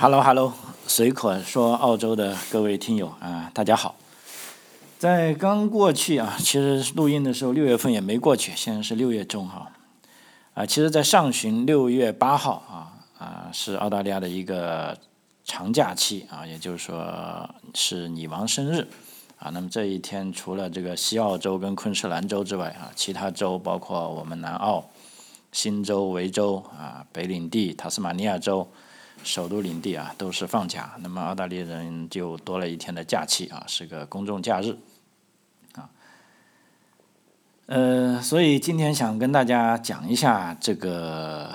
Hello，Hello，随口说澳洲的各位听友啊，大家好。在刚过去啊，其实录音的时候六月份也没过去，现在是六月中哈。啊，其实，在上旬六月八号啊啊，是澳大利亚的一个长假期啊，也就是说是女王生日啊。那么这一天，除了这个西澳洲跟昆士兰州之外啊，其他州包括我们南澳、新州、维州啊、北领地、塔斯马尼亚州。首都领地啊都是放假，那么澳大利亚人就多了一天的假期啊，是个公众假日，啊，呃，所以今天想跟大家讲一下这个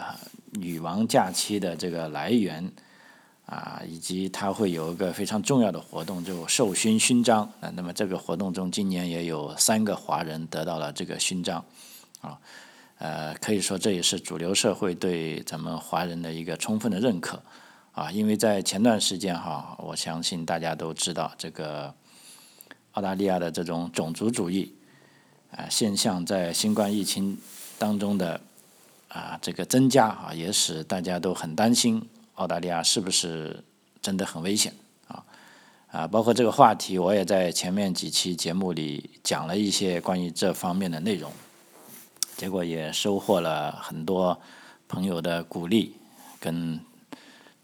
女王假期的这个来源啊，以及它会有一个非常重要的活动，就授勋勋章啊。那么这个活动中，今年也有三个华人得到了这个勋章啊，呃，可以说这也是主流社会对咱们华人的一个充分的认可。啊，因为在前段时间哈，我相信大家都知道，这个澳大利亚的这种种族主义啊现象，在新冠疫情当中的啊这个增加啊，也使大家都很担心澳大利亚是不是真的很危险啊啊，包括这个话题，我也在前面几期节目里讲了一些关于这方面的内容，结果也收获了很多朋友的鼓励跟。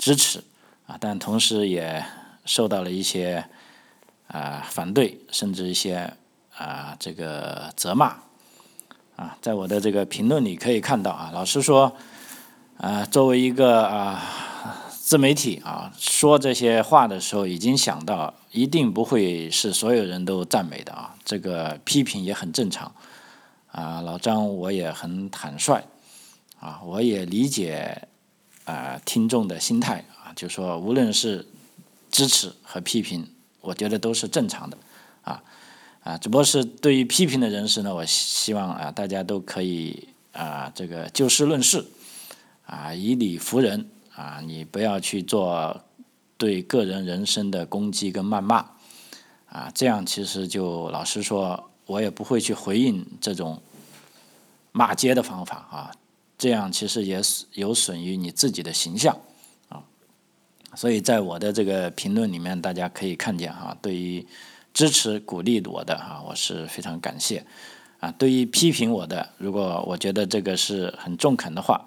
支持啊，但同时也受到了一些啊反对，甚至一些啊这个责骂啊，在我的这个评论里可以看到啊，老实说啊，作为一个啊自媒体啊，说这些话的时候，已经想到一定不会是所有人都赞美的啊，这个批评也很正常啊，老张我也很坦率啊，我也理解。啊，听众的心态啊，就说无论是支持和批评，我觉得都是正常的，啊啊，只不过是对于批评的人士呢，我希望啊，大家都可以啊，这个就事论事，啊，以理服人啊，你不要去做对个人人生的攻击跟谩骂，啊，这样其实就老实说，我也不会去回应这种骂街的方法啊。这样其实也有损于你自己的形象啊，所以在我的这个评论里面，大家可以看见哈，对于支持鼓励我的哈，我是非常感谢啊。对于批评我的，如果我觉得这个是很中肯的话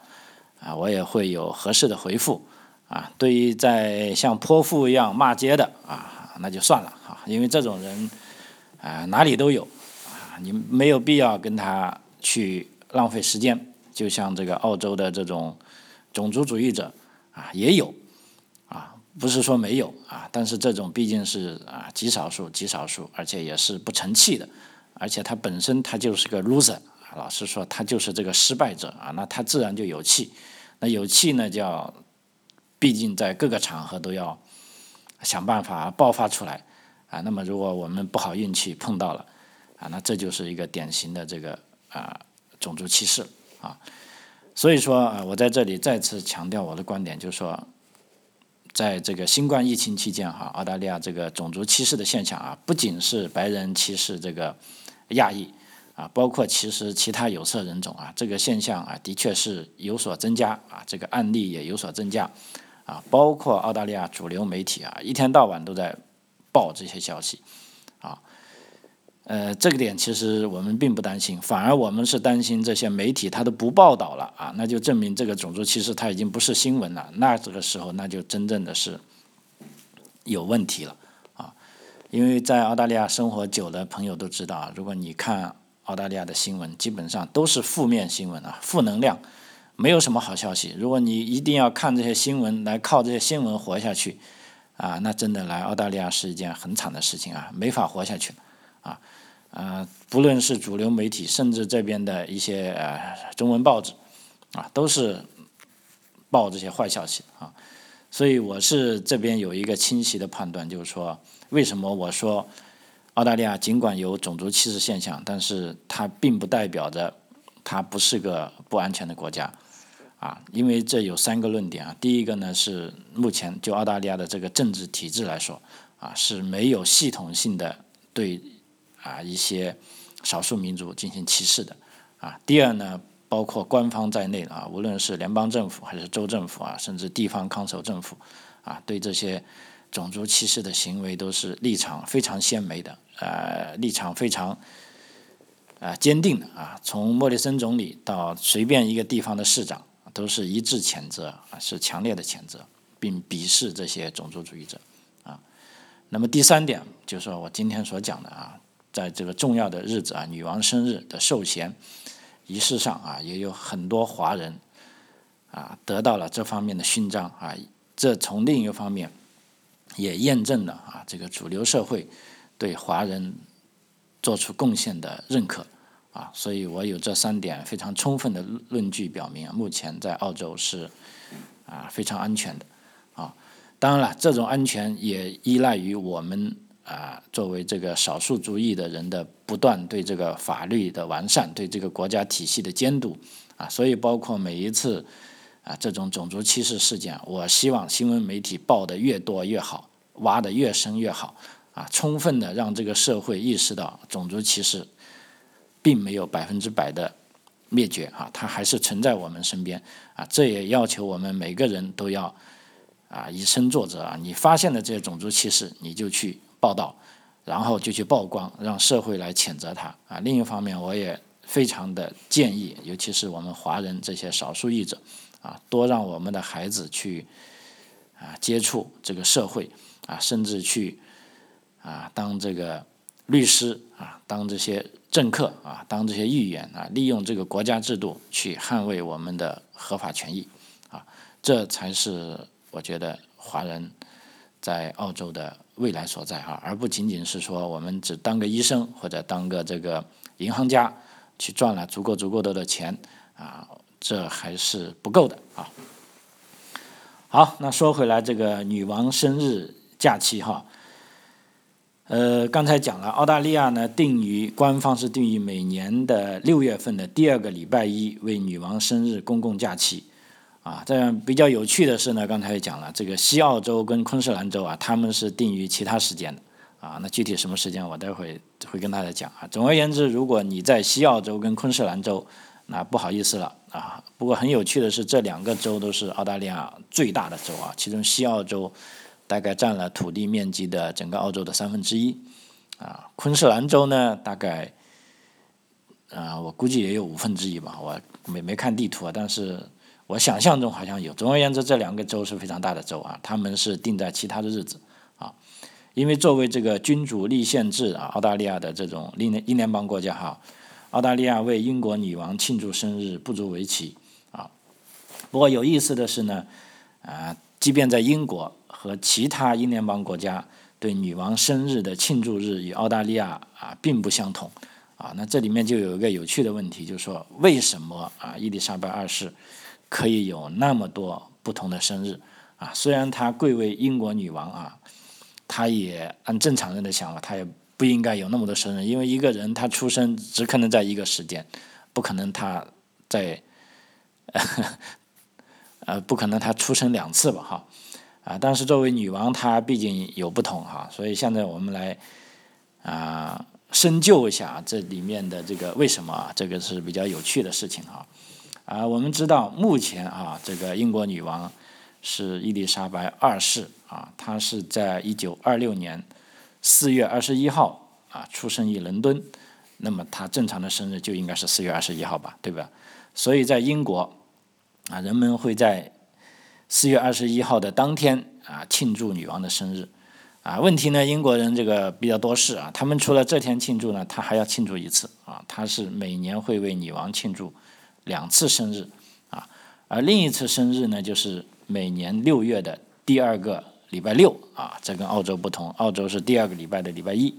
啊，我也会有合适的回复啊。对于在像泼妇一样骂街的啊，那就算了哈，因为这种人啊哪里都有你没有必要跟他去浪费时间。就像这个澳洲的这种种族主义者啊，也有啊，不是说没有啊，但是这种毕竟是啊极少数，极少数，而且也是不成器的，而且他本身他就是个 loser，老实说他就是这个失败者啊，那他自然就有气，那有气呢，就要毕竟在各个场合都要想办法爆发出来啊，那么如果我们不好运气碰到了啊，那这就是一个典型的这个啊种族歧视。啊，所以说啊，我在这里再次强调我的观点，就是说，在这个新冠疫情期间哈，澳大利亚这个种族歧视的现象啊，不仅是白人歧视这个亚裔啊，包括其实其他有色人种啊，这个现象啊，的确是有所增加啊，这个案例也有所增加啊，包括澳大利亚主流媒体啊，一天到晚都在报这些消息。呃，这个点其实我们并不担心，反而我们是担心这些媒体它都不报道了啊，那就证明这个种族歧视它已经不是新闻了，那这个时候那就真正的是有问题了啊，因为在澳大利亚生活久的朋友都知道啊，如果你看澳大利亚的新闻，基本上都是负面新闻啊，负能量，没有什么好消息。如果你一定要看这些新闻来靠这些新闻活下去啊，那真的来澳大利亚是一件很惨的事情啊，没法活下去。呃，不论是主流媒体，甚至这边的一些呃中文报纸，啊，都是报这些坏消息啊。所以我是这边有一个清晰的判断，就是说，为什么我说澳大利亚尽管有种族歧视现象，但是它并不代表着它不是个不安全的国家啊。因为这有三个论点啊。第一个呢是目前就澳大利亚的这个政治体制来说啊，是没有系统性的对。啊，一些少数民族进行歧视的，啊，第二呢，包括官方在内啊，无论是联邦政府还是州政府啊，甚至地方康守政府啊，对这些种族歧视的行为都是立场非常鲜明的，呃，立场非常啊坚定的啊。从莫里森总理到随便一个地方的市长，都是一致谴责啊，是强烈的谴责，并鄙视这些种族主义者啊。那么第三点就是说我今天所讲的啊。在这个重要的日子啊，女王生日的寿衔仪式上啊，也有很多华人啊得到了这方面的勋章啊。这从另一个方面也验证了啊，这个主流社会对华人做出贡献的认可啊。所以我有这三点非常充分的论据表明，目前在澳洲是啊非常安全的啊。当然了，这种安全也依赖于我们。啊，作为这个少数族裔的人的不断对这个法律的完善，对这个国家体系的监督，啊，所以包括每一次啊这种种族歧视事件，我希望新闻媒体报的越多越好，挖的越深越好，啊，充分的让这个社会意识到种族歧视并没有百分之百的灭绝，啊，它还是存在我们身边，啊，这也要求我们每个人都要啊以身作则啊，你发现了这些种族歧视，你就去。报道，然后就去曝光，让社会来谴责他啊。另一方面，我也非常的建议，尤其是我们华人这些少数裔者啊，多让我们的孩子去啊接触这个社会啊，甚至去啊当这个律师啊，当这些政客啊，当这些议员啊，利用这个国家制度去捍卫我们的合法权益啊，这才是我觉得华人在澳洲的。未来所在哈，而不仅仅是说我们只当个医生或者当个这个银行家，去赚了足够足够多的钱啊，这还是不够的啊。好，那说回来，这个女王生日假期哈，呃，刚才讲了，澳大利亚呢定于官方是定于每年的六月份的第二个礼拜一为女王生日公共假期。啊，这样比较有趣的是呢，刚才也讲了，这个西澳洲跟昆士兰州啊，他们是定于其他时间的，啊，那具体什么时间我待会会跟大家讲啊。总而言之，如果你在西澳洲跟昆士兰州，那不好意思了啊。不过很有趣的是，这两个州都是澳大利亚最大的州啊，其中西澳洲大概占了土地面积的整个澳洲的三分之一，啊，昆士兰州呢大概，啊，我估计也有五分之一吧，我没没看地图啊，但是。我想象中好像有。总而言之，这两个州是非常大的州啊，他们是定在其他的日子啊。因为作为这个君主立宪制啊，澳大利亚的这种英英联邦国家哈，澳大利亚为英国女王庆祝生日不足为奇啊。不过有意思的是呢，啊，即便在英国和其他英联邦国家，对女王生日的庆祝日与澳大利亚啊并不相同啊。那这里面就有一个有趣的问题，就是说为什么啊伊丽莎白二世？可以有那么多不同的生日啊！虽然她贵为英国女王啊，她也按正常人的想法，她也不应该有那么多生日，因为一个人他出生只可能在一个时间，不可能他在，呃，不可能他出生两次吧？哈啊！但是作为女王，她毕竟有不同哈，所以现在我们来啊深究一下这里面的这个为什么啊，这个是比较有趣的事情哈。啊，啊我们知道目前啊，这个英国女王是伊丽莎白二世啊，她是在一九二六年四月二十一号啊出生于伦敦，那么她正常的生日就应该是四月二十一号吧，对吧？所以在英国啊，人们会在四月二十一号的当天啊庆祝女王的生日啊。问题呢，英国人这个比较多事啊，他们除了这天庆祝呢，他还要庆祝一次啊，他是每年会为女王庆祝。两次生日，啊，而另一次生日呢，就是每年六月的第二个礼拜六，啊，这跟澳洲不同，澳洲是第二个礼拜的礼拜一，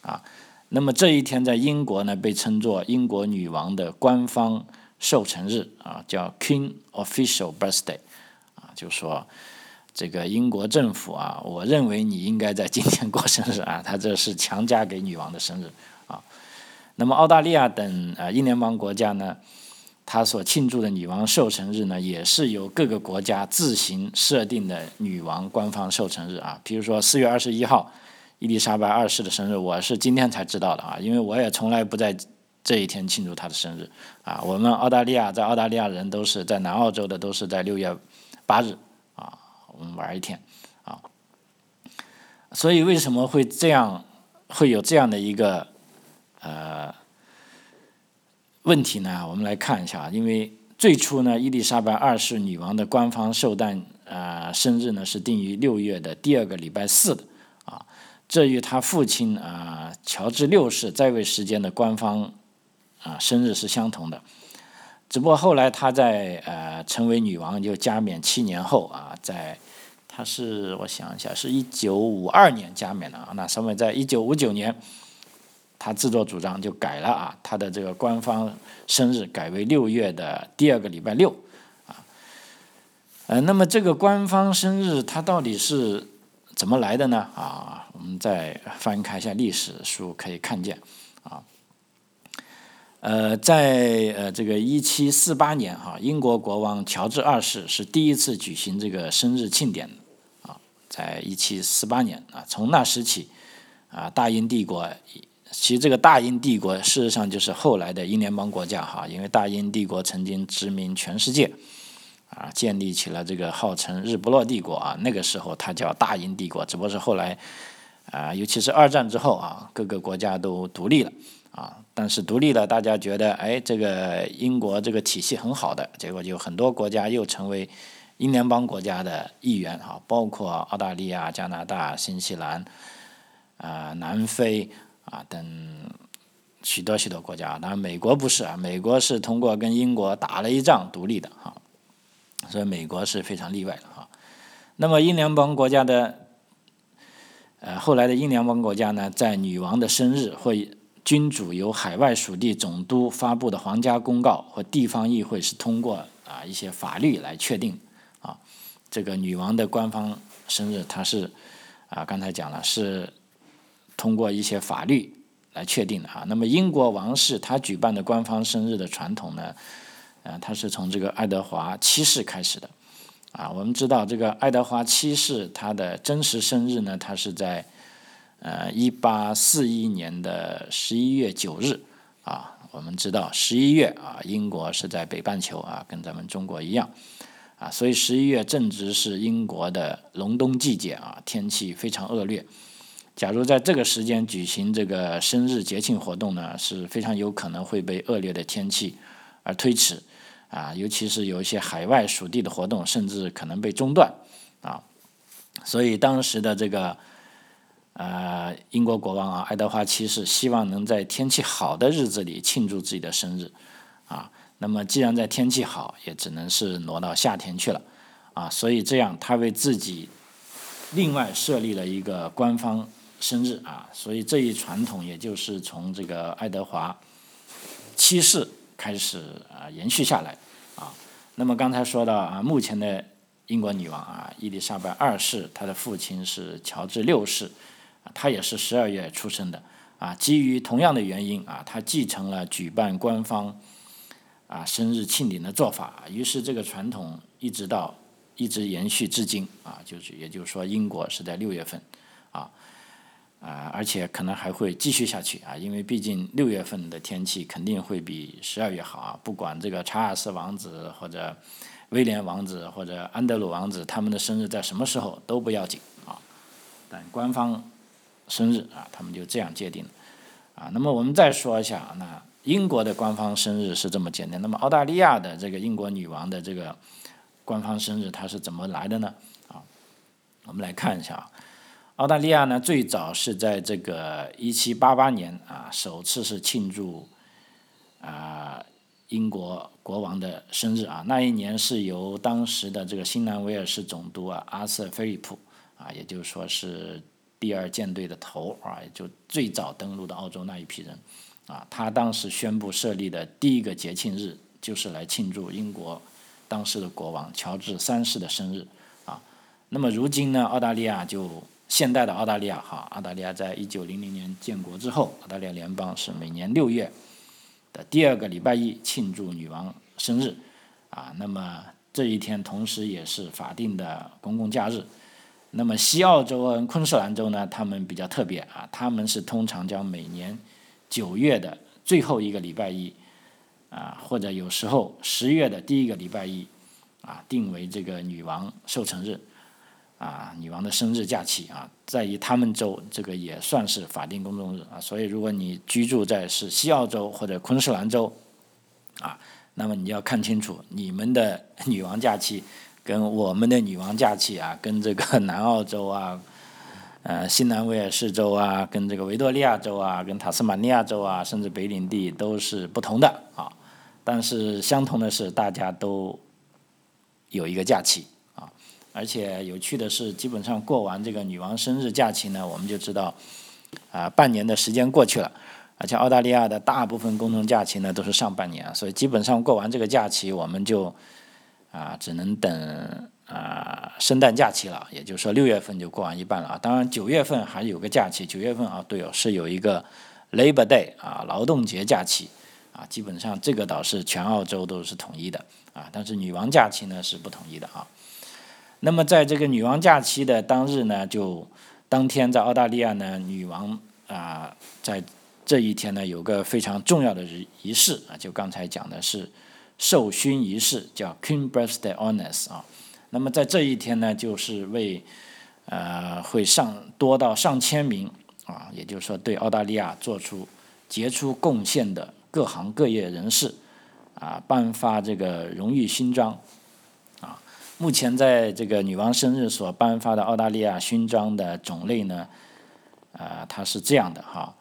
啊，那么这一天在英国呢，被称作英国女王的官方寿辰日，啊，叫 Queen Official Birthday，啊，就说这个英国政府啊，我认为你应该在今天过生日啊，他这是强加给女王的生日，啊，那么澳大利亚等啊英联邦国家呢？他所庆祝的女王寿辰日呢，也是由各个国家自行设定的女王官方寿辰日啊。比如说四月二十一号，伊丽莎白二世的生日，我是今天才知道的啊，因为我也从来不在这一天庆祝她的生日啊。我们澳大利亚在澳大利亚人都是在南澳洲的都是在六月八日啊，我们玩一天啊。所以为什么会这样，会有这样的一个呃问题呢？我们来看一下，因为最初呢，伊丽莎白二世女王的官方寿诞呃生日呢是定于六月的第二个礼拜四的。啊这与他父亲啊乔治六世在位时间的官方啊生日是相同的，只不过后来他在呃成为女王就加冕七年后啊，在他是我想一下是一九五二年加冕的啊，那上面在一九五九年，他自作主张就改了啊，他的这个官方生日改为六月的第二个礼拜六啊，呃，那么这个官方生日它到底是？怎么来的呢？啊，我们再翻开一下历史书，可以看见，啊，呃，在呃这个一七四八年，哈，英国国王乔治二世是第一次举行这个生日庆典，啊，在一七四八年，啊，从那时起，啊，大英帝国，其实这个大英帝国事实上就是后来的英联邦国家，哈，因为大英帝国曾经殖民全世界。啊，建立起了这个号称“日不落帝国”啊，那个时候它叫大英帝国，只不过是后来，啊，尤其是二战之后啊，各个国家都独立了啊，但是独立了，大家觉得哎，这个英国这个体系很好的，结果就很多国家又成为英联邦国家的一员啊，包括澳大利亚、加拿大、新西兰啊、南非啊等许多许多国家，当然美国不是啊，美国是通过跟英国打了一仗独立的哈。所以美国是非常例外的哈。那么英联邦国家的，呃，后来的英联邦国家呢，在女王的生日或君主由海外属地总督发布的皇家公告或地方议会是通过啊一些法律来确定啊。这个女王的官方生日，它是啊刚才讲了是通过一些法律来确定的啊。那么英国王室他举办的官方生日的传统呢？啊，他是从这个爱德华七世开始的，啊，我们知道这个爱德华七世他的真实生日呢，他是在呃一八四一年的十一月九日，啊，我们知道十一月啊，英国是在北半球啊，跟咱们中国一样，啊，所以十一月正值是英国的隆冬季节啊，天气非常恶劣，假如在这个时间举行这个生日节庆活动呢，是非常有可能会被恶劣的天气而推迟。啊，尤其是有一些海外属地的活动，甚至可能被中断，啊，所以当时的这个呃英国国王啊爱德华七世希望能在天气好的日子里庆祝自己的生日，啊，那么既然在天气好，也只能是挪到夏天去了，啊，所以这样他为自己另外设立了一个官方生日啊，所以这一传统也就是从这个爱德华七世。开始啊延续下来啊，那么刚才说到啊，目前的英国女王啊伊丽莎白二世，她的父亲是乔治六世，啊，他也是十二月出生的啊。基于同样的原因啊，他继承了举办官方啊生日庆典的做法，于是这个传统一直到一直延续至今啊，就是也就是说，英国是在六月份啊。而且可能还会继续下去啊，因为毕竟六月份的天气肯定会比十二月好啊。不管这个查尔斯王子或者威廉王子或者安德鲁王子他们的生日在什么时候都不要紧啊，但官方生日啊，他们就这样界定啊。那么我们再说一下，那英国的官方生日是这么简单，那么澳大利亚的这个英国女王的这个官方生日它是怎么来的呢？啊，我们来看一下啊。澳大利亚呢，最早是在这个一七八八年啊，首次是庆祝啊英国国王的生日啊。那一年是由当时的这个新南威尔士总督啊阿瑟菲利普啊，也就是说是第二舰队的头啊，就最早登陆的澳洲那一批人啊，他当时宣布设立的第一个节庆日，就是来庆祝英国当时的国王乔治三世的生日啊。那么如今呢，澳大利亚就现代的澳大利亚，哈，澳大利亚在一九零零年建国之后，澳大利亚联邦是每年六月的第二个礼拜一庆祝女王生日，啊，那么这一天同时也是法定的公共假日。那么西澳洲和昆士兰州呢，他们比较特别啊，他们是通常将每年九月的最后一个礼拜一，啊，或者有时候十月的第一个礼拜一，啊，定为这个女王寿辰日，啊，女王的生日假期啊，在于他们州这个也算是法定公众日啊，所以如果你居住在是西澳洲或者昆士兰州，啊，那么你要看清楚你们的 女王假期跟我们的女王假期啊，跟这个 南澳洲啊。呃，新南威尔士州啊，跟这个维多利亚州啊，跟塔斯马尼亚州啊，甚至北领地都是不同的啊。但是相同的是，大家都有一个假期。而且有趣的是，基本上过完这个女王生日假期呢，我们就知道啊，半年的时间过去了。而且澳大利亚的大部分公众假期呢都是上半年，所以基本上过完这个假期，我们就啊只能等。啊，圣诞假期了，也就是说六月份就过完一半了啊。当然九月份还有个假期，九月份啊，对哦，是有一个 Labor Day 啊，劳动节假期啊。基本上这个倒是全澳洲都是统一的啊，但是女王假期呢是不统一的啊。那么在这个女王假期的当日呢，就当天在澳大利亚呢，女王啊在这一天呢有个非常重要的仪仪式啊，就刚才讲的是授勋仪式，叫 Queen Birthday Honors 啊。那么在这一天呢，就是为，呃，会上多到上千名啊，也就是说对澳大利亚做出杰出贡献的各行各业人士啊，颁发这个荣誉勋章。目前在这个女王生日所颁发的澳大利亚勋章的种类呢，啊，它是这样的哈。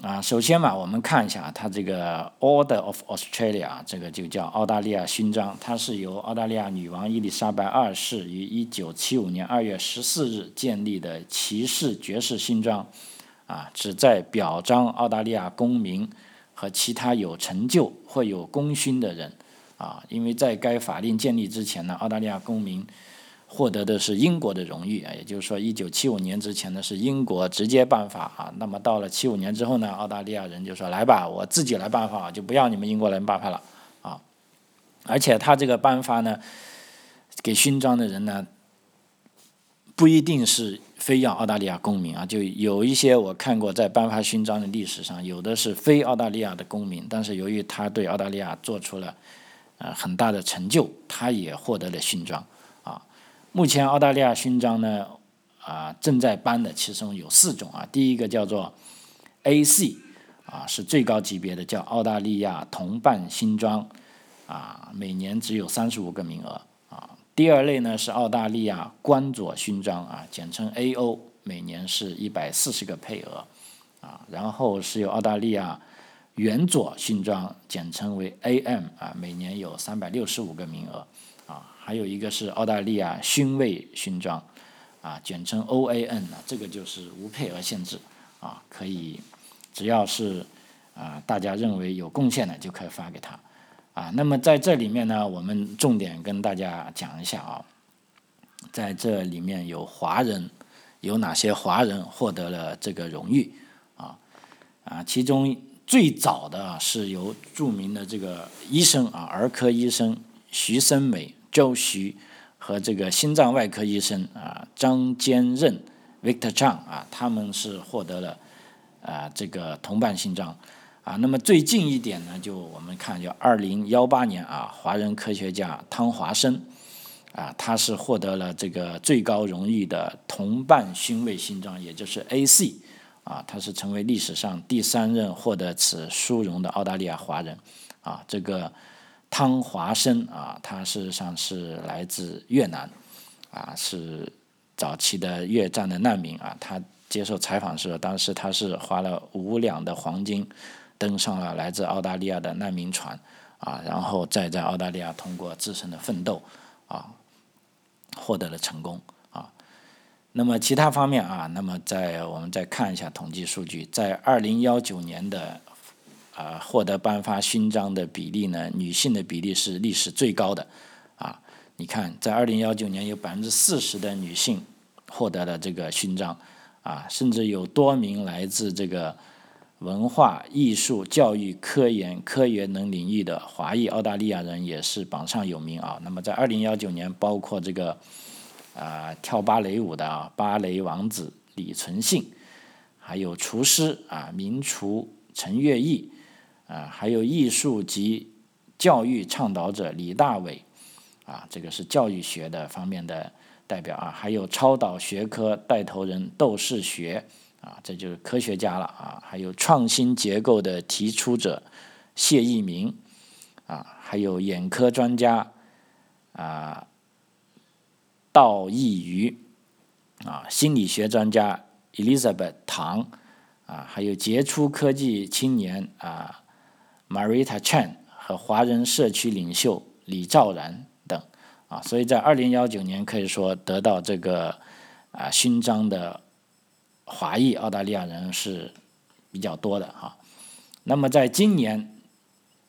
啊，首先嘛，我们看一下它这个 Order of Australia，这个就叫澳大利亚勋章，它是由澳大利亚女王伊丽莎白二世于一九七五年二月十四日建立的骑士爵士勋章，啊，旨在表彰澳大利亚公民和其他有成就或有功勋的人，啊，因为在该法令建立之前呢，澳大利亚公民。获得的是英国的荣誉啊，也就是说，一九七五年之前呢是英国直接颁发啊，那么到了七五年之后呢，澳大利亚人就说来吧，我自己来颁发，就不要你们英国人颁发了啊。而且他这个颁发呢，给勋章的人呢，不一定是非要澳大利亚公民啊，就有一些我看过在颁发勋章的历史上，有的是非澳大利亚的公民，但是由于他对澳大利亚做出了呃很大的成就，他也获得了勋章。啊目前澳大利亚勋章呢，啊正在颁的其中有四种啊，第一个叫做 A.C. 啊是最高级别的，叫澳大利亚同伴勋章，啊每年只有三十五个名额啊。第二类呢是澳大利亚官佐勋章啊，简称 A.O. 每年是一百四十个配额啊。然后是有澳大利亚元佐勋章，简称为 A.M. 啊，每年有三百六十五个名额。啊还有一个是澳大利亚勋位勋章，啊，简称 OAN 啊，这个就是无配额限制，啊，可以只要是啊大家认为有贡献的就可以发给他，啊，那么在这里面呢，我们重点跟大家讲一下啊，在这里面有华人，有哪些华人获得了这个荣誉，啊，啊，其中最早的是由著名的这个医生啊，儿科医生徐森美。周徐和这个心脏外科医生啊张坚任 Victor Chang 啊，他们是获得了啊这个同伴勋章啊。那么最近一点呢，就我们看，就二零幺八年啊，华人科学家汤华生啊，他是获得了这个最高荣誉的同伴勋位勋章，也就是 A.C. 啊，他是成为历史上第三任获得此殊荣的澳大利亚华人啊，这个。汤华生啊，他事实上是来自越南，啊，是早期的越战的难民啊。他接受采访时，当时他是花了五两的黄金，登上了来自澳大利亚的难民船，啊，然后再在澳大利亚通过自身的奋斗，啊，获得了成功。那么其他方面啊，那么在我们再看一下统计数据，在二零幺九年的。啊，获得颁发勋章的比例呢？女性的比例是历史最高的，啊，你看，在二零幺九年有百分之四十的女性获得了这个勋章，啊，甚至有多名来自这个文化艺术、教育、科研、科研等领域的华裔澳大利亚人也是榜上有名啊。那么在二零幺九年，包括这个啊跳芭蕾舞的啊芭蕾王子李存信，还有厨师啊名厨。陈月义，啊，还有艺术及教育倡导者李大伟，啊，这个是教育学的方面的代表啊，还有超导学科带头人窦世学，啊，这就是科学家了啊，还有创新结构的提出者谢益明，啊，还有眼科专家啊道义瑜，啊，心理学专家 Elizabeth 唐。啊，还有杰出科技青年啊，Marita Chan 和华人社区领袖李兆然等啊，所以在二零幺九年可以说得到这个啊勋章的华裔澳大利亚人是比较多的哈。那么在今年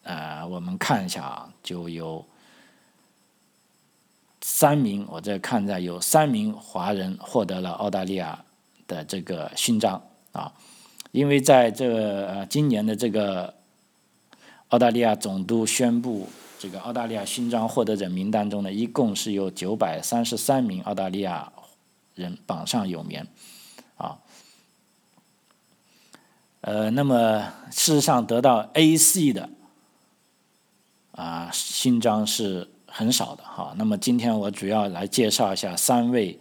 啊，我们看一下啊，就有三名，我这看在有三名华人获得了澳大利亚的这个勋章啊。因为在这呃今年的这个澳大利亚总督宣布这个澳大利亚勋章获得者名单中呢，一共是有九百三十三名澳大利亚人榜上有名，啊，呃，那么事实上得到 A.C 的啊勋章是很少的哈。那么今天我主要来介绍一下三位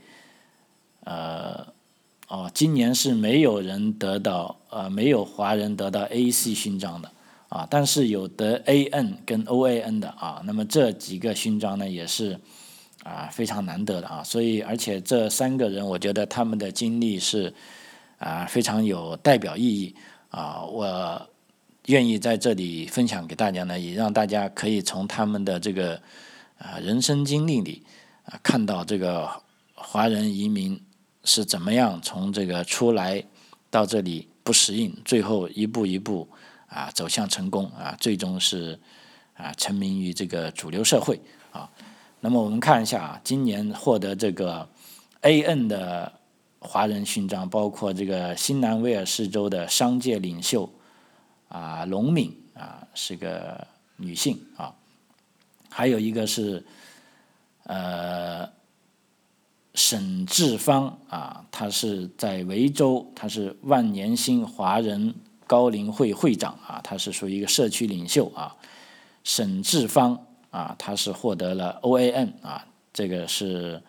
呃。哦，今年是没有人得到，呃，没有华人得到 A.C 勋章的，啊，但是有得 A.N 跟 O.A.N 的啊，那么这几个勋章呢也是啊非常难得的啊，所以而且这三个人，我觉得他们的经历是啊非常有代表意义啊，我愿意在这里分享给大家呢，也让大家可以从他们的这个啊人生经历里啊看到这个华人移民。是怎么样从这个出来到这里不适应，最后一步一步啊走向成功啊，最终是啊成名于这个主流社会啊。那么我们看一下啊，今年获得这个 A.N 的华人勋章，包括这个新南威尔士州的商界领袖啊龙敏啊是个女性啊，还有一个是呃。沈志芳啊，他是在维州，他是万年兴华人高龄会会长啊，他是属于一个社区领袖啊。沈志芳啊，他是获得了 OAN 啊，这个是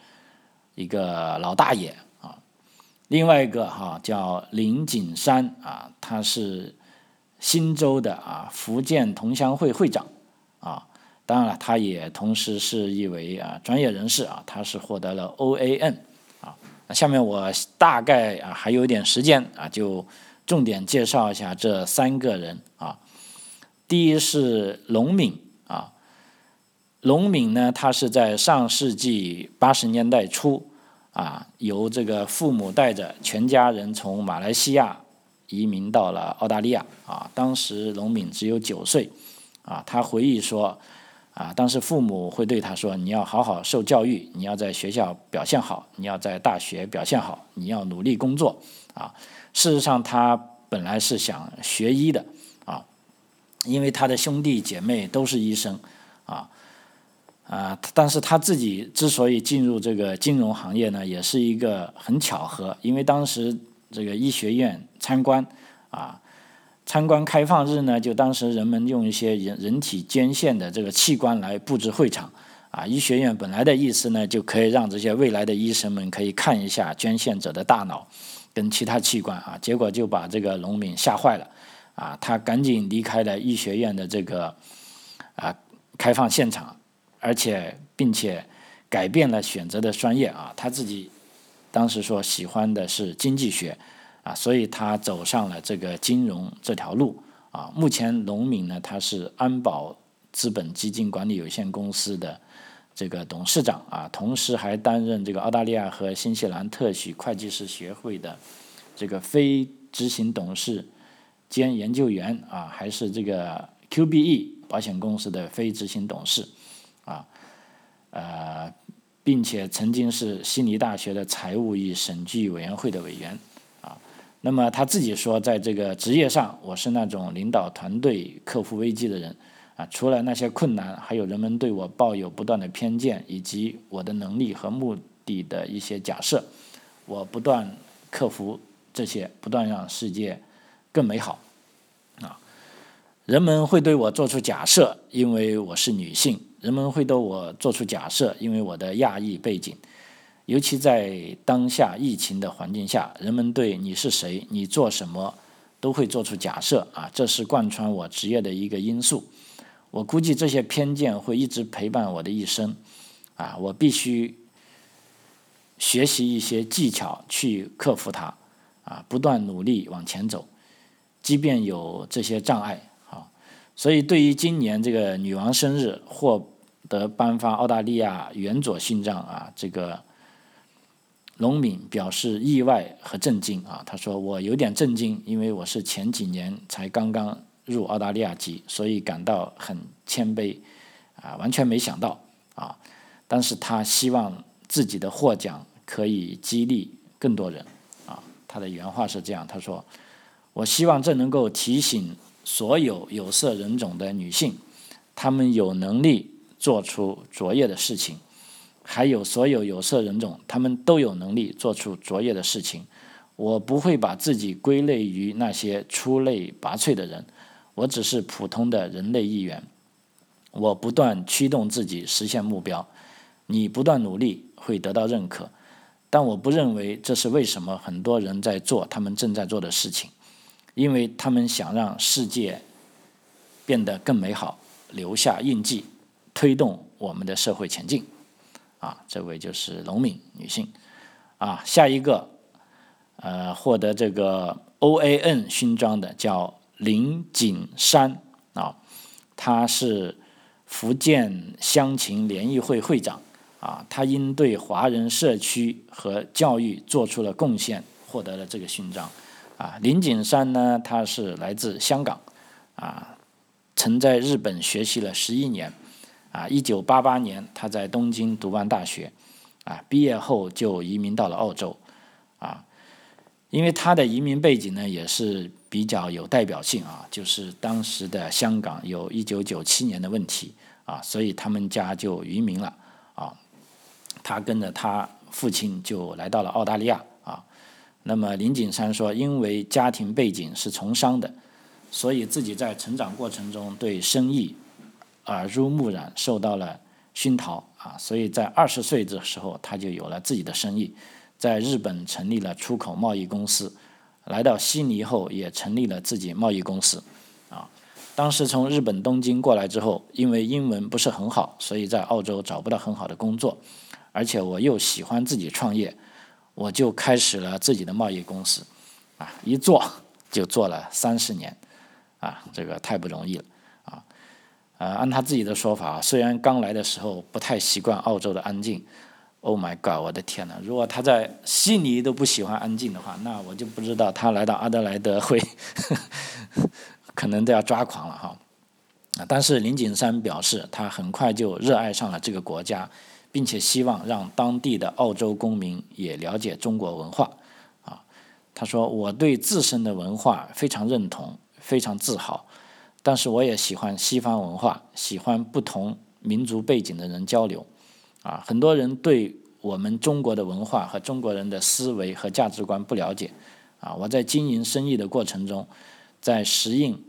一个老大爷啊。另外一个哈叫林景山啊，他是新州的啊福建同乡会会长。当然了，他也同时是一位啊专业人士啊，他是获得了 OAN 啊。那下面我大概啊还有一点时间啊，就重点介绍一下这三个人啊。第一是龙敏啊，龙敏呢，他是在上世纪八十年代初啊，由这个父母带着全家人从马来西亚移民到了澳大利亚啊。当时龙敏只有九岁啊，他回忆说。啊，当时父母会对他说：“你要好好受教育，你要在学校表现好，你要在大学表现好，你要努力工作。”啊，事实上他本来是想学医的，啊，因为他的兄弟姐妹都是医生，啊，啊，但是他自己之所以进入这个金融行业呢，也是一个很巧合，因为当时这个医学院参观，啊。参观开放日呢，就当时人们用一些人人体捐献的这个器官来布置会场，啊，医学院本来的意思呢，就可以让这些未来的医生们可以看一下捐献者的大脑跟其他器官啊，结果就把这个农民吓坏了，啊，他赶紧离开了医学院的这个啊开放现场，而且并且改变了选择的专业啊，他自己当时说喜欢的是经济学。啊，所以他走上了这个金融这条路啊。目前，农民呢，他是安保资本基金管理有限公司的这个董事长啊，同时还担任这个澳大利亚和新西兰特许会计师协会的这个非执行董事兼研究员啊，还是这个 QBE 保险公司的非执行董事啊，呃，并且曾经是悉尼大学的财务与审计委员会的委员。那么他自己说，在这个职业上，我是那种领导团队、克服危机的人啊。除了那些困难，还有人们对我抱有不断的偏见，以及我的能力和目的的一些假设。我不断克服这些，不断让世界更美好啊。人们会对我做出假设，因为我是女性；人们会对我做出假设，因为我的亚裔背景。尤其在当下疫情的环境下，人们对你是谁、你做什么都会做出假设啊，这是贯穿我职业的一个因素。我估计这些偏见会一直陪伴我的一生啊，我必须学习一些技巧去克服它啊，不断努力往前走，即便有这些障碍啊。所以，对于今年这个女王生日获得颁发澳大利亚元佐勋章啊，这个龙敏表示意外和震惊啊。他说：“我有点震惊，因为我是前几年才刚刚入澳大利亚籍，所以感到很谦卑啊，完全没想到啊。但是他希望自己的获奖可以激励更多人啊。他的原话是这样：他说，我希望这能够提醒。”所有有色人种的女性，她们有能力做出卓越的事情；还有所有有色人种，他们都有能力做出卓越的事情。我不会把自己归类于那些出类拔萃的人，我只是普通的人类一员。我不断驱动自己实现目标，你不断努力会得到认可，但我不认为这是为什么很多人在做他们正在做的事情。因为他们想让世界变得更美好，留下印记，推动我们的社会前进。啊，这位就是农民女性。啊，下一个，呃，获得这个 OAN 勋章的叫林景山。啊，他是福建乡情联谊会会长。啊，他因对华人社区和教育做出了贡献，获得了这个勋章。啊，林景山呢，他是来自香港，啊，曾在日本学习了十一年，啊，一九八八年他在东京读完大学，啊，毕业后就移民到了澳洲，啊，因为他的移民背景呢也是比较有代表性啊，就是当时的香港有一九九七年的问题，啊，所以他们家就移民了，啊，他跟着他父亲就来到了澳大利亚啊。那么林景山说，因为家庭背景是从商的，所以自己在成长过程中对生意耳濡目染，受到了熏陶啊，所以在二十岁的时候，他就有了自己的生意，在日本成立了出口贸易公司，来到悉尼后也成立了自己贸易公司啊。当时从日本东京过来之后，因为英文不是很好，所以在澳洲找不到很好的工作，而且我又喜欢自己创业。我就开始了自己的贸易公司，啊，一做就做了三十年，啊，这个太不容易了，呃，按他自己的说法，虽然刚来的时候不太习惯澳洲的安静，Oh my God，我的天呐，如果他在悉尼都不喜欢安静的话，那我就不知道他来到阿德莱德会，可能都要抓狂了哈，啊，但是林景山表示，他很快就热爱上了这个国家。并且希望让当地的澳洲公民也了解中国文化，啊，他说我对自身的文化非常认同，非常自豪，但是我也喜欢西方文化，喜欢不同民族背景的人交流，啊，很多人对我们中国的文化和中国人的思维和价值观不了解，啊，我在经营生意的过程中，在适应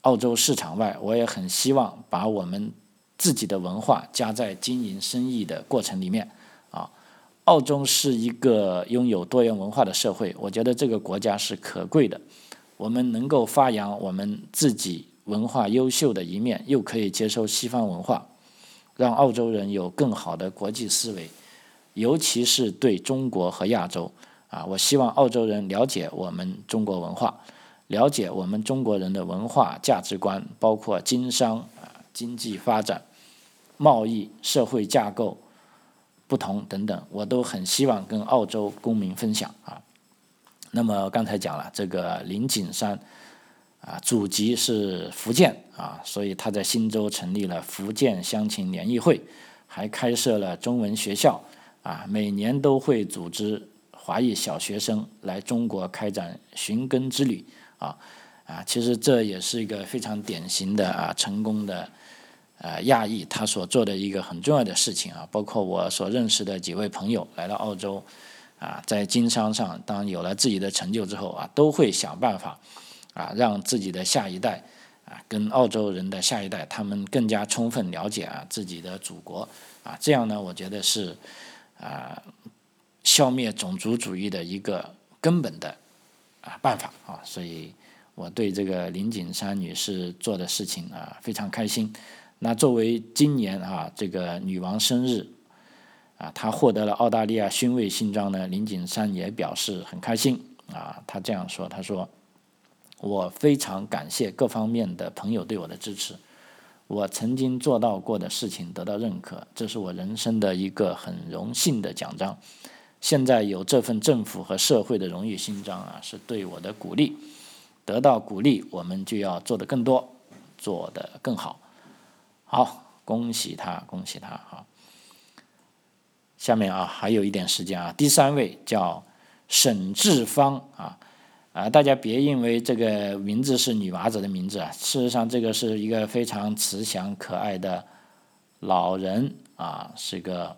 澳洲市场外，我也很希望把我们。自己的文化加在经营生意的过程里面，啊，澳洲是一个拥有多元文化的社会，我觉得这个国家是可贵的。我们能够发扬我们自己文化优秀的一面，又可以接受西方文化，让澳洲人有更好的国际思维，尤其是对中国和亚洲。啊，我希望澳洲人了解我们中国文化，了解我们中国人的文化价值观，包括经商啊。经济发展、贸易、社会架构不同等等，我都很希望跟澳洲公民分享啊。那么刚才讲了，这个林景山啊，祖籍是福建啊，所以他在新州成立了福建乡情联谊会，还开设了中文学校啊，每年都会组织华裔小学生来中国开展寻根之旅啊啊，其实这也是一个非常典型的啊成功的。呃，亚裔他所做的一个很重要的事情啊，包括我所认识的几位朋友来到澳洲，啊，在经商上当有了自己的成就之后啊，都会想办法啊，让自己的下一代啊，跟澳洲人的下一代，他们更加充分了解啊自己的祖国啊，这样呢，我觉得是啊消灭种族主义的一个根本的啊办法啊，所以我对这个林景山女士做的事情啊非常开心。那作为今年啊这个女王生日啊，她获得了澳大利亚勋位勋章呢，林景山也表示很开心啊，他这样说，他说。我非常感谢各方面的朋友对我的支持。我曾经做到过的事情得到认可，这是我人生的一个很荣幸的奖章。现在有这份政府和社会的荣誉勋章啊，是对我的鼓励。得到鼓励，我们就要做得更多，做得更好。好，恭喜他，恭喜他啊！下面啊，还有一点时间啊，第三位叫沈志芳啊。啊，大家别因为这个名字是女娃子的名字啊，事实上这个是一个非常慈祥可爱的老人啊，是个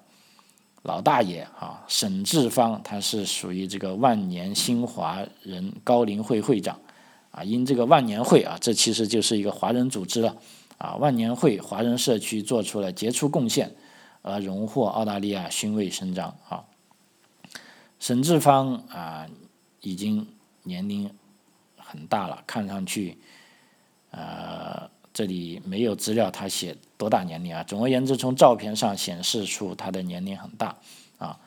老大爷啊。沈志芳他是属于这个万年新华人高龄会会长啊，因这个万年会啊，这其实就是一个华人组织了啊。万年会华人社区做出了杰出贡献，而荣获澳大利亚勋位勋章啊。沈志芳啊，已经。年龄很大了，看上去，呃，这里没有资料，他写多大年龄啊？总而言之，从照片上显示出他的年龄很大啊。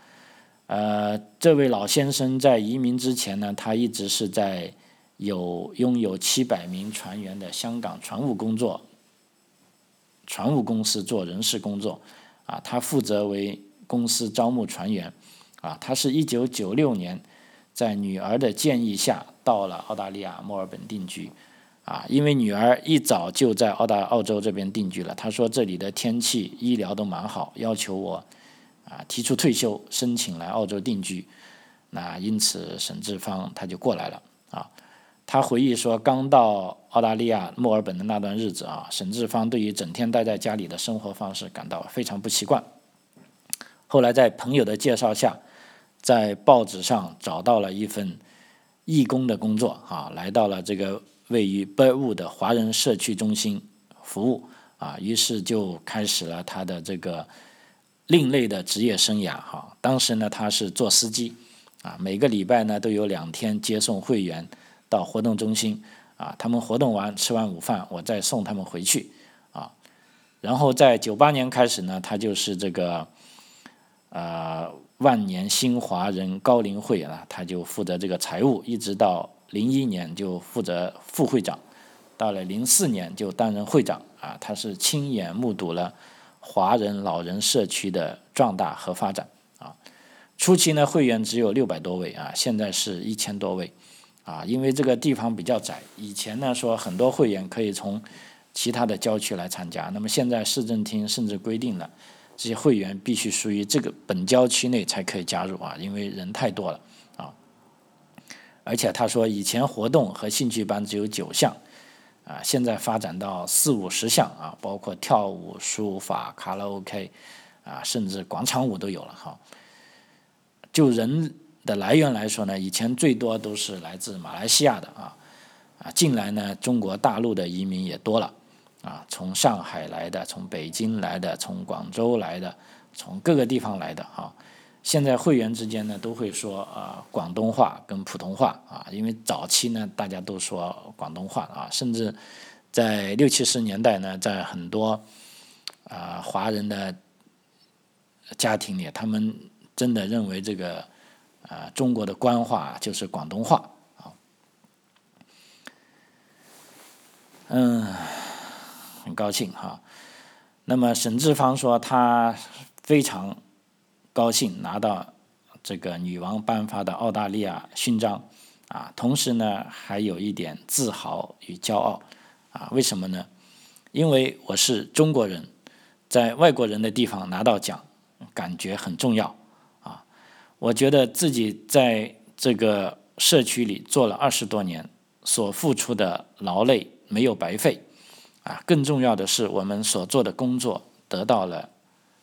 呃，这位老先生在移民之前呢，他一直是在有拥有七百名船员的香港船务工作船务公司做人事工作啊，他负责为公司招募船员啊。他是一九九六年。在女儿的建议下，到了澳大利亚墨尔本定居，啊，因为女儿一早就在澳大澳洲这边定居了。她说这里的天气、医疗都蛮好，要求我啊提出退休，申请来澳洲定居。那因此沈志芳他就过来了啊。他回忆说，刚到澳大利亚墨尔本的那段日子啊，沈志芳对于整天待在家里的生活方式感到非常不习惯。后来在朋友的介绍下。在报纸上找到了一份义工的工作，啊，来到了这个位于北务的华人社区中心服务，啊，于是就开始了他的这个另类的职业生涯，哈。当时呢，他是做司机，啊，每个礼拜呢都有两天接送会员到活动中心，啊，他们活动完吃完午饭，我再送他们回去，啊，然后在九八年开始呢，他就是这个，呃。万年新华人高龄会啊，他就负责这个财务，一直到零一年就负责副会长，到了零四年就担任会长啊。他是亲眼目睹了华人老人社区的壮大和发展啊。初期呢，会员只有六百多位啊，现在是一千多位啊。因为这个地方比较窄，以前呢说很多会员可以从其他的郊区来参加，那么现在市政厅甚至规定了。这些会员必须属于这个本郊区内才可以加入啊，因为人太多了啊。而且他说，以前活动和兴趣班只有九项啊，现在发展到四五十项啊，包括跳舞、书法、卡拉 OK 啊，甚至广场舞都有了哈。就人的来源来说呢，以前最多都是来自马来西亚的啊啊，近来呢，中国大陆的移民也多了。啊，从上海来的，从北京来的，从广州来的，从各个地方来的啊。现在会员之间呢，都会说啊广东话跟普通话啊，因为早期呢大家都说广东话啊，甚至在六七十年代呢，在很多啊华人的家庭里，他们真的认为这个啊中国的官话就是广东话啊，嗯。很高兴哈，那么沈志芳说他非常高兴拿到这个女王颁发的澳大利亚勋章啊，同时呢还有一点自豪与骄傲啊，为什么呢？因为我是中国人，在外国人的地方拿到奖，感觉很重要啊。我觉得自己在这个社区里做了二十多年，所付出的劳累没有白费。啊，更重要的是，我们所做的工作得到了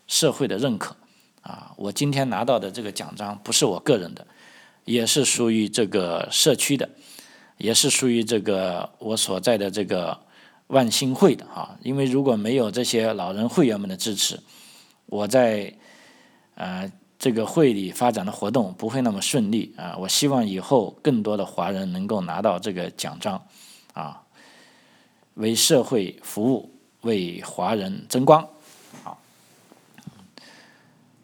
社会的认可。啊，我今天拿到的这个奖章不是我个人的，也是属于这个社区的，也是属于这个我所在的这个万兴会的哈，因为如果没有这些老人会员们的支持，我在呃这个会里发展的活动不会那么顺利啊。我希望以后更多的华人能够拿到这个奖章，为社会服务，为华人争光，好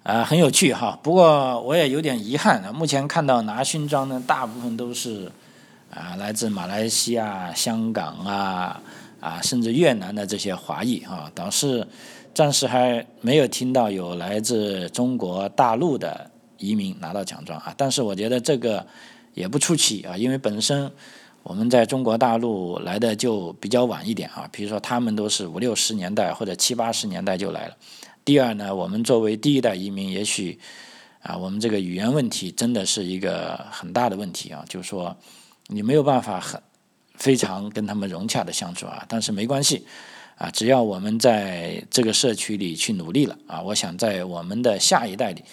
啊，很有趣哈。不过我也有点遗憾啊，目前看到拿勋章呢，大部分都是啊来自马来西亚、香港啊。啊，甚至越南的这些华裔啊，倒是暂时还没有听到有来自中国大陆的移民拿到奖状啊。但是我觉得这个也不出奇啊，因为本身我们在中国大陆来的就比较晚一点啊。比如说他们都是五六十年代或者七八十年代就来了。第二呢，我们作为第一代移民，也许啊，我们这个语言问题真的是一个很大的问题啊，就是说你没有办法很。非常跟他们融洽的相处啊，但是没关系啊，只要我们在这个社区里去努力了啊，我想在我们的下一代里，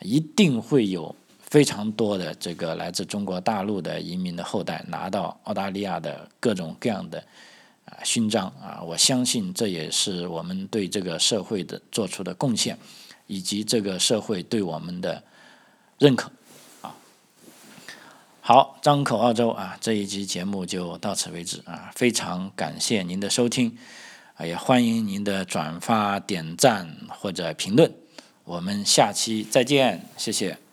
一定会有非常多的这个来自中国大陆的移民的后代拿到澳大利亚的各种各样的啊勋章啊，我相信这也是我们对这个社会的做出的贡献，以及这个社会对我们的认可啊。好，张口澳洲啊，这一集节目就到此为止啊，非常感谢您的收听，啊也欢迎您的转发、点赞或者评论，我们下期再见，谢谢。